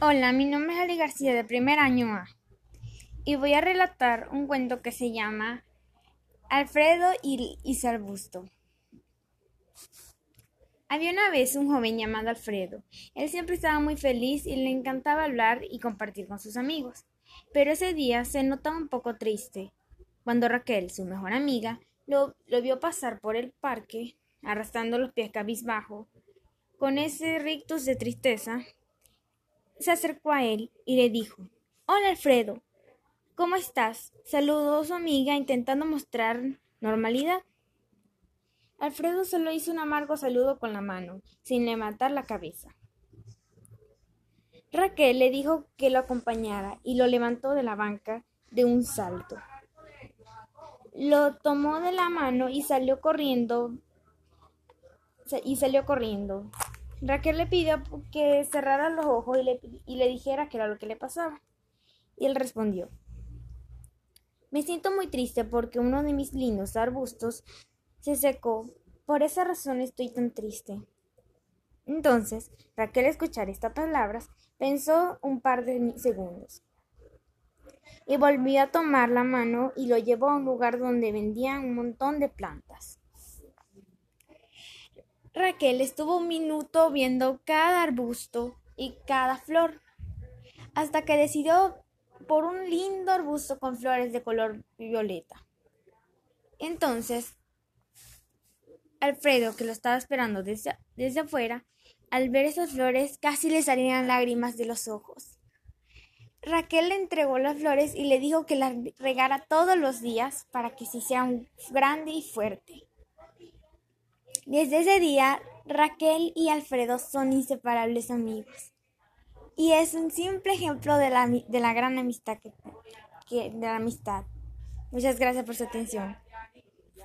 Hola, mi nombre es Ali García de primer año A y voy a relatar un cuento que se llama Alfredo y, y su arbusto. Había una vez un joven llamado Alfredo. Él siempre estaba muy feliz y le encantaba hablar y compartir con sus amigos. Pero ese día se notaba un poco triste. Cuando Raquel, su mejor amiga, lo, lo vio pasar por el parque, arrastrando los pies cabizbajo, con ese rictus de tristeza, se acercó a él y le dijo Hola Alfredo, ¿cómo estás? saludó a su amiga intentando mostrar normalidad. Alfredo solo hizo un amargo saludo con la mano, sin levantar la cabeza. Raquel le dijo que lo acompañara y lo levantó de la banca de un salto. Lo tomó de la mano y salió corriendo y salió corriendo. Raquel le pidió que cerrara los ojos y le, dijera qué era lo que le pasaba. Y él respondió, me siento muy triste porque uno de mis lindos arbustos se secó. Por esa razón estoy tan triste. Entonces, Raquel escuchar estas palabras pensó un par de segundos y volvió a tomar la mano y lo llevó a un lugar donde vendían un montón de plantas. Raquel estuvo un minuto viendo cada arbusto y cada flor, hasta que decidió por un lindo arbusto con flores de color violeta. Entonces, Alfredo, que lo estaba esperando desde, desde afuera, al ver esas flores casi le salían lágrimas de los ojos. Raquel le entregó las flores y le dijo que las regara todos los días para que se hiciera grande y fuerte. Desde ese día, Raquel y Alfredo son inseparables amigos. Y es un simple ejemplo de la, de la gran amistad que, que, de la amistad. Muchas gracias por su atención.